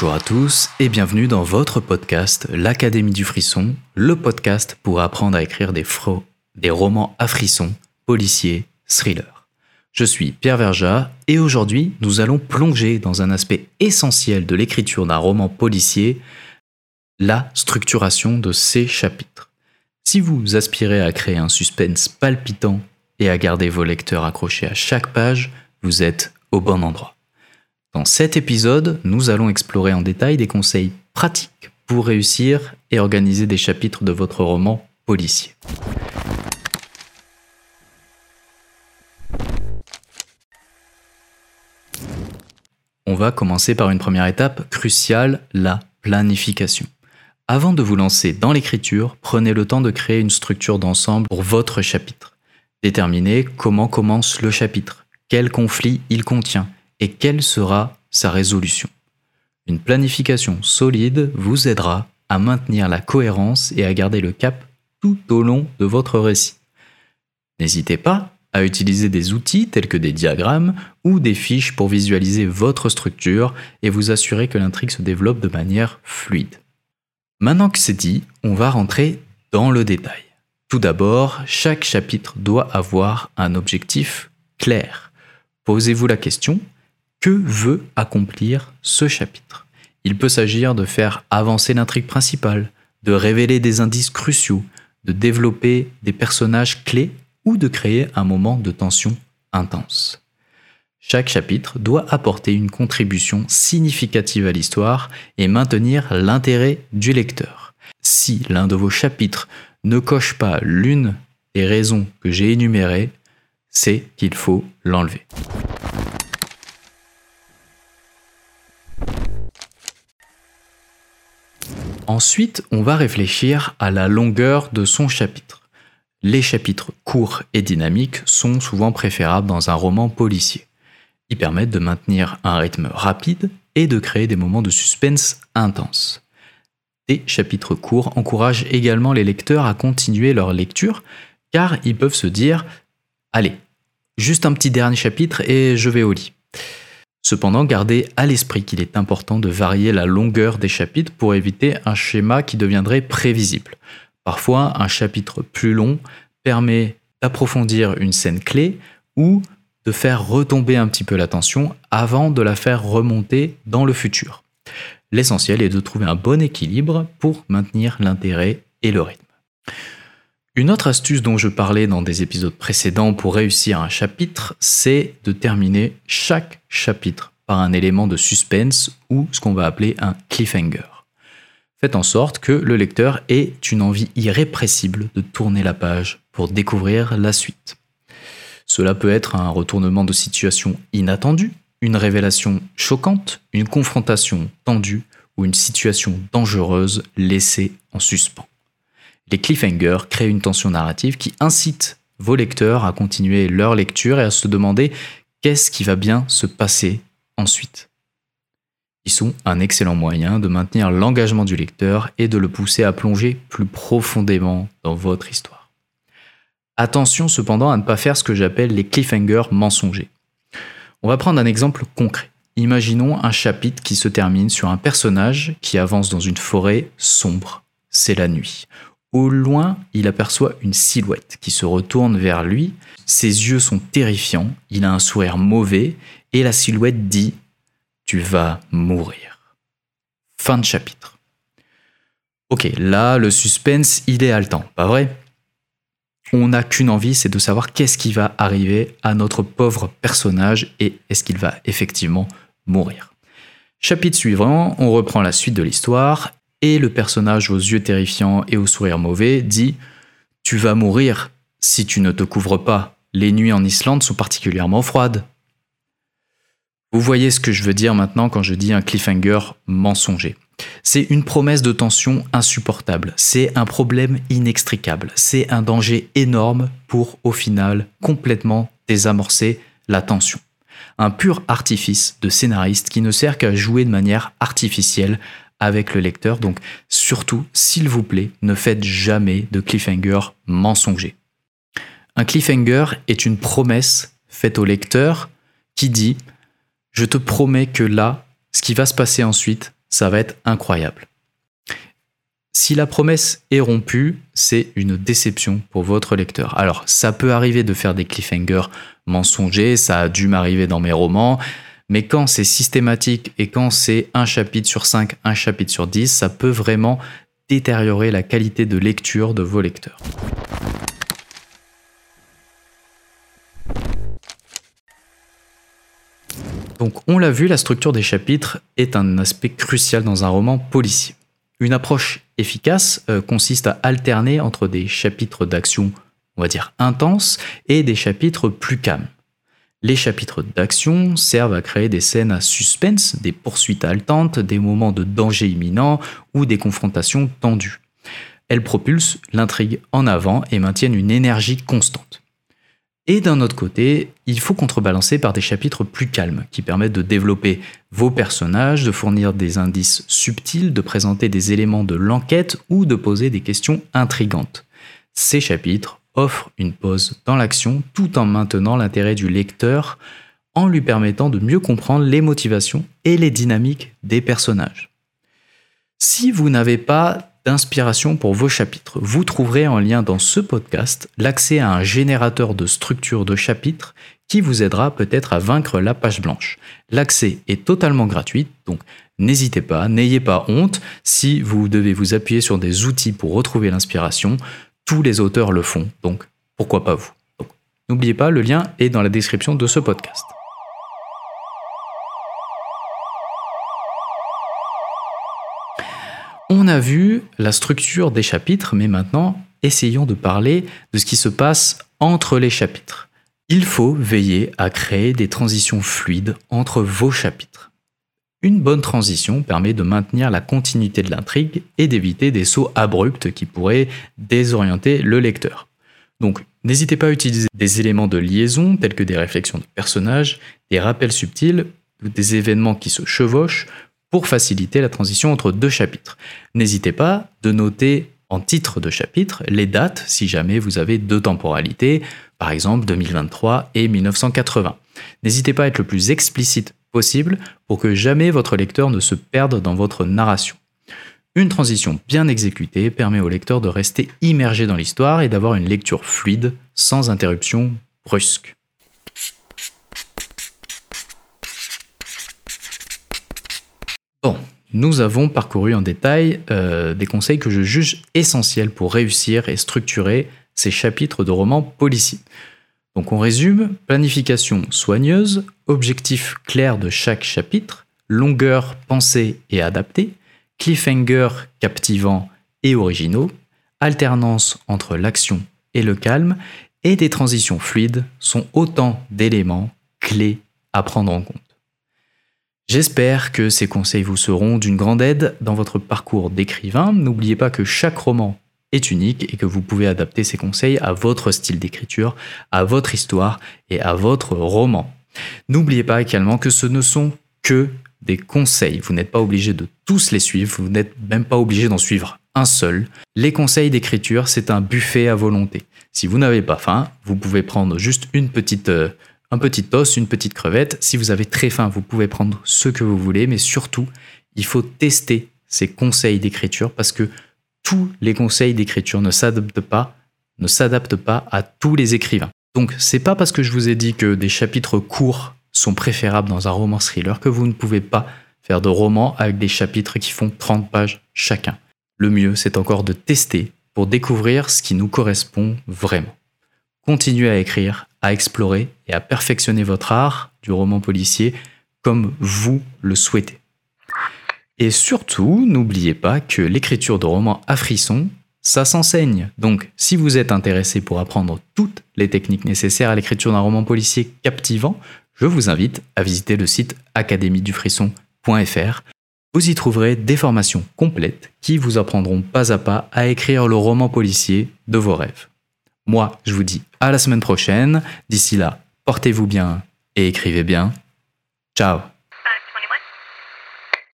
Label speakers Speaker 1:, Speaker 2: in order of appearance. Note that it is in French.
Speaker 1: Bonjour à tous et bienvenue dans votre podcast L'Académie du Frisson, le podcast pour apprendre à écrire des, romans à frissons, policiers, thrillers. Je suis Pierre Verja et aujourd'hui nous allons plonger dans un aspect essentiel de l'écriture d'un roman policier, la structuration de ses chapitres. Si vous aspirez à créer un suspense palpitant et à garder vos lecteurs accrochés à chaque page, vous êtes au bon endroit. Dans cet épisode, nous allons explorer en détail des conseils pratiques pour réussir et organiser des chapitres de votre roman policier. On va commencer par une première étape cruciale, la planification. Avant de vous lancer dans l'écriture, prenez le temps de créer une structure d'ensemble pour votre chapitre. Déterminez comment commence le chapitre, quel conflit il contient, et quelle sera sa résolution? Une planification solide vous aidera à maintenir la cohérence et à garder le cap tout au long de votre récit. N'hésitez pas à utiliser des outils tels que des diagrammes ou des fiches pour visualiser votre structure et vous assurer que l'intrigue se développe de manière fluide. Maintenant que c'est dit, on va rentrer dans le détail. Tout d'abord, chaque chapitre doit avoir un objectif clair. Posez-vous la question, que veut accomplir ce chapitre? Il peut s'agir de faire avancer l'intrigue principale, de révéler des indices cruciaux, de développer des personnages clés ou de créer un moment de tension intense. Chaque chapitre doit apporter une contribution significative à l'histoire et maintenir l'intérêt du lecteur. Si l'un de vos chapitres ne coche pas l'une des raisons que j'ai énumérées, c'est qu'il faut l'enlever. Ensuite, on va réfléchir à la longueur de son chapitre. Les chapitres courts et dynamiques sont souvent préférables dans un roman policier. Ils permettent de maintenir un rythme rapide et de créer des moments de suspense intenses. Des chapitres courts encouragent également les lecteurs à continuer leur lecture car ils peuvent se dire Allez, juste un petit dernier chapitre et je vais au lit. Cependant, gardez à l'esprit qu'il est important de varier la longueur des chapitres pour éviter un schéma qui deviendrait prévisible. Parfois, un chapitre plus long permet d'approfondir une scène clé ou de faire retomber un petit peu l'attention avant de la faire remonter dans le futur. L'essentiel est de trouver un bon équilibre pour maintenir l'intérêt et le rythme. Une autre astuce dont je parlais dans des épisodes précédents pour réussir un chapitre, c'est de terminer chaque chapitre par un élément de suspense ou ce qu'on va appeler un cliffhanger. Faites en sorte que le lecteur ait une envie irrépressible de tourner la page pour découvrir la suite. Cela peut être un retournement de situation inattendu, une révélation choquante, une confrontation tendue ou une situation dangereuse laissée en suspens. Les cliffhangers créent une tension narrative qui incite vos lecteurs à continuer leur lecture et à se demander qu'est-ce qui va bien se passer ensuite. Ils sont un excellent moyen de maintenir l'engagement du lecteur et de le pousser à plonger plus profondément dans votre histoire. Attention cependant à ne pas faire ce que j'appelle les cliffhangers mensongers. On va prendre un exemple concret. Imaginons un chapitre qui se termine sur un personnage qui avance dans une forêt sombre. C'est la nuit. Au loin, il aperçoit une silhouette qui se retourne vers lui. Ses yeux sont terrifiants, il a un sourire mauvais, et la silhouette dit ⁇ Tu vas mourir ⁇ Fin de chapitre. Ok, là, le suspense, il est haletant, pas vrai? On n'a qu'une envie, c'est de savoir qu'est-ce qui va arriver à notre pauvre personnage et est-ce qu'il va effectivement mourir. Chapitre suivant, on reprend la suite de l'histoire et le personnage aux yeux terrifiants et au sourire mauvais dit ⁇ Tu vas mourir si tu ne te couvres pas. Les nuits en Islande sont particulièrement froides. ⁇ Vous voyez ce que je veux dire maintenant quand je dis un cliffhanger mensonger. C'est une promesse de tension insupportable, c'est un problème inextricable, c'est un danger énorme pour au final complètement désamorcer la tension un pur artifice de scénariste qui ne sert qu'à jouer de manière artificielle avec le lecteur. Donc surtout, s'il vous plaît, ne faites jamais de cliffhanger mensonger. Un cliffhanger est une promesse faite au lecteur qui dit ⁇ Je te promets que là, ce qui va se passer ensuite ça va être incroyable. Si la promesse est rompue, c'est une déception pour votre lecteur. Alors, ça peut arriver de faire des cliffhangers mensongers, ça a dû m'arriver dans mes romans, mais quand c'est systématique et quand c'est un chapitre sur 5, un chapitre sur 10, ça peut vraiment détériorer la qualité de lecture de vos lecteurs. Donc on l'a vu, la structure des chapitres est un aspect crucial dans un roman policier. Une approche efficace euh, consiste à alterner entre des chapitres d'action, on va dire intenses, et des chapitres plus calmes. Les chapitres d'action servent à créer des scènes à suspense, des poursuites haletantes, des moments de danger imminent ou des confrontations tendues. Elles propulsent l'intrigue en avant et maintiennent une énergie constante. Et d'un autre côté, il faut contrebalancer par des chapitres plus calmes, qui permettent de développer vos personnages, de fournir des indices subtils, de présenter des éléments de l'enquête ou de poser des questions intrigantes. Ces chapitres offrent une pause dans l'action tout en maintenant l'intérêt du lecteur en lui permettant de mieux comprendre les motivations et les dynamiques des personnages. Si vous n'avez pas d'inspiration pour vos chapitres. Vous trouverez en lien dans ce podcast l'accès à un générateur de structure de chapitres qui vous aidera peut-être à vaincre la page blanche. L'accès est totalement gratuit, donc n'hésitez pas, n'ayez pas honte si vous devez vous appuyer sur des outils pour retrouver l'inspiration. Tous les auteurs le font, donc pourquoi pas vous. N'oubliez pas, le lien est dans la description de ce podcast. On a vu la structure des chapitres, mais maintenant, essayons de parler de ce qui se passe entre les chapitres. Il faut veiller à créer des transitions fluides entre vos chapitres. Une bonne transition permet de maintenir la continuité de l'intrigue et d'éviter des sauts abrupts qui pourraient désorienter le lecteur. Donc, n'hésitez pas à utiliser des éléments de liaison tels que des réflexions de personnages, des rappels subtils ou des événements qui se chevauchent pour faciliter la transition entre deux chapitres. N'hésitez pas de noter en titre de chapitre les dates si jamais vous avez deux temporalités, par exemple 2023 et 1980. N'hésitez pas à être le plus explicite pour que jamais votre lecteur ne se perde dans votre narration. Une transition bien exécutée permet au lecteur de rester immergé dans l'histoire et d'avoir une lecture fluide sans interruption brusque. Bon, nous avons parcouru en détail euh, des conseils que je juge essentiels pour réussir et structurer ces chapitres de romans policiers. Donc on résume, planification soigneuse, objectif clair de chaque chapitre, longueur pensée et adaptée, cliffhanger captivant et originaux, alternance entre l'action et le calme, et des transitions fluides sont autant d'éléments clés à prendre en compte. J'espère que ces conseils vous seront d'une grande aide dans votre parcours d'écrivain. N'oubliez pas que chaque roman est unique et que vous pouvez adapter ces conseils à votre style d'écriture, à votre histoire et à votre roman. N'oubliez pas également que ce ne sont que des conseils. Vous n'êtes pas obligé de tous les suivre, vous n'êtes même pas obligé d'en suivre un seul. Les conseils d'écriture, c'est un buffet à volonté. Si vous n'avez pas faim, vous pouvez prendre juste une petite euh, un petit os, une petite crevette. Si vous avez très faim, vous pouvez prendre ce que vous voulez, mais surtout, il faut tester ces conseils d'écriture parce que tous les conseils d'écriture ne s'adaptent pas, ne s'adaptent pas à tous les écrivains. Donc, c'est pas parce que je vous ai dit que des chapitres courts sont préférables dans un roman thriller que vous ne pouvez pas faire de romans avec des chapitres qui font 30 pages chacun. Le mieux, c'est encore de tester pour découvrir ce qui nous correspond vraiment. Continuez à écrire, à explorer et à perfectionner votre art du roman policier comme vous le souhaitez. Et surtout, n'oubliez pas que l'écriture de romans à frisson, ça s'enseigne. Donc, si vous êtes intéressé pour apprendre toutes les techniques nécessaires à l'écriture d'un roman policier captivant, je vous invite à visiter le site académiedufrisson.fr. Vous y trouverez des formations complètes qui vous apprendront pas à pas à écrire le roman policier de vos rêves. Moi, je vous dis à la semaine prochaine. D'ici là, portez-vous bien et écrivez bien. Ciao